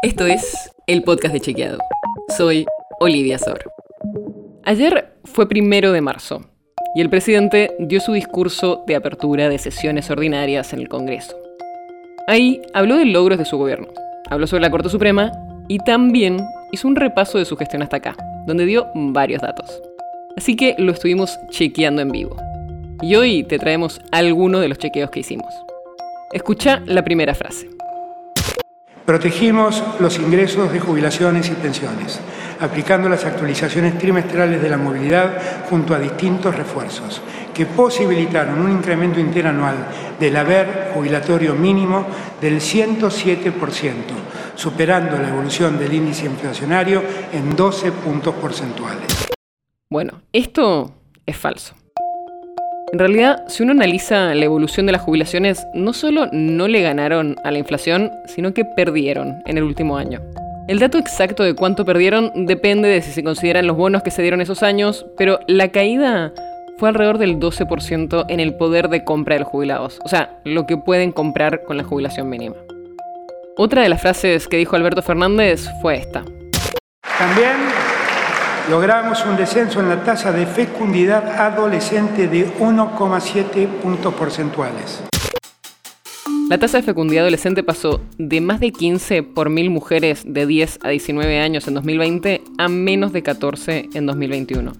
Esto es el podcast de Chequeado. Soy Olivia Sor. Ayer fue primero de marzo y el presidente dio su discurso de apertura de sesiones ordinarias en el Congreso. Ahí habló de logros de su gobierno, habló sobre la Corte Suprema y también hizo un repaso de su gestión hasta acá, donde dio varios datos. Así que lo estuvimos chequeando en vivo. Y hoy te traemos algunos de los chequeos que hicimos. Escucha la primera frase. Protegimos los ingresos de jubilaciones y pensiones, aplicando las actualizaciones trimestrales de la movilidad junto a distintos refuerzos, que posibilitaron un incremento interanual del haber jubilatorio mínimo del 107%, superando la evolución del índice inflacionario en 12 puntos porcentuales. Bueno, esto es falso. En realidad, si uno analiza la evolución de las jubilaciones, no solo no le ganaron a la inflación, sino que perdieron en el último año. El dato exacto de cuánto perdieron depende de si se consideran los bonos que se dieron esos años, pero la caída fue alrededor del 12% en el poder de compra de los jubilados, o sea, lo que pueden comprar con la jubilación mínima. Otra de las frases que dijo Alberto Fernández fue esta. También logramos un descenso en la tasa de fecundidad adolescente de 1,7 puntos porcentuales. La tasa de fecundidad adolescente pasó de más de 15 por mil mujeres de 10 a 19 años en 2020 a menos de 14 en 2021.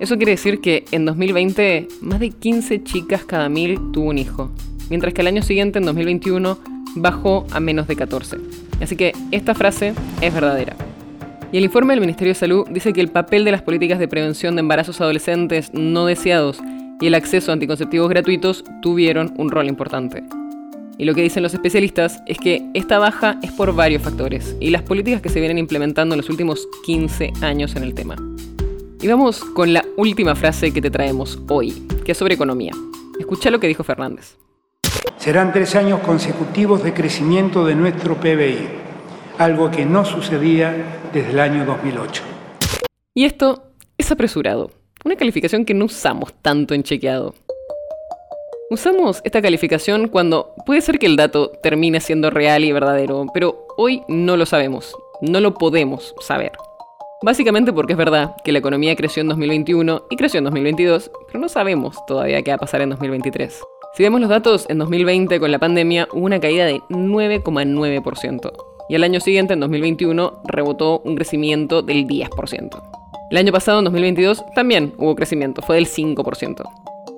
Eso quiere decir que en 2020 más de 15 chicas cada mil tuvo un hijo, mientras que el año siguiente, en 2021, bajó a menos de 14. Así que esta frase es verdadera. Y el informe del Ministerio de Salud dice que el papel de las políticas de prevención de embarazos adolescentes no deseados y el acceso a anticonceptivos gratuitos tuvieron un rol importante. Y lo que dicen los especialistas es que esta baja es por varios factores y las políticas que se vienen implementando en los últimos 15 años en el tema. Y vamos con la última frase que te traemos hoy, que es sobre economía. Escucha lo que dijo Fernández. Serán tres años consecutivos de crecimiento de nuestro PBI algo que no sucedía desde el año 2008. Y esto es apresurado, una calificación que no usamos tanto en chequeado. Usamos esta calificación cuando puede ser que el dato termine siendo real y verdadero, pero hoy no lo sabemos, no lo podemos saber. Básicamente porque es verdad que la economía creció en 2021 y creció en 2022, pero no sabemos todavía qué va a pasar en 2023. Si vemos los datos, en 2020 con la pandemia hubo una caída de 9,9% y al año siguiente, en 2021, rebotó un crecimiento del 10%. El año pasado, en 2022, también hubo crecimiento, fue del 5%.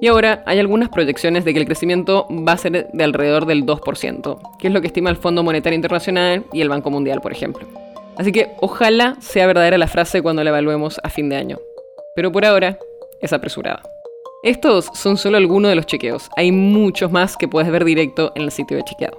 Y ahora hay algunas proyecciones de que el crecimiento va a ser de alrededor del 2%, que es lo que estima el Fondo Monetario Internacional y el Banco Mundial, por ejemplo. Así que ojalá sea verdadera la frase cuando la evaluemos a fin de año. Pero por ahora es apresurada. Estos son solo algunos de los chequeos. Hay muchos más que puedes ver directo en el sitio de chequeado.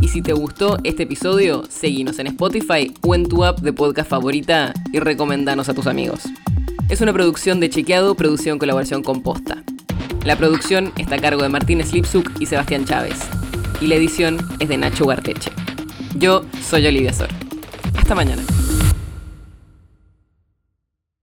Y si te gustó este episodio, seguinos en Spotify o en tu app de podcast favorita y recomendanos a tus amigos. Es una producción de Chequeado, producción en colaboración con Posta. La producción está a cargo de Martín Slipsuk y Sebastián Chávez. Y la edición es de Nacho Garteche. Yo soy Olivia Sor. Hasta mañana.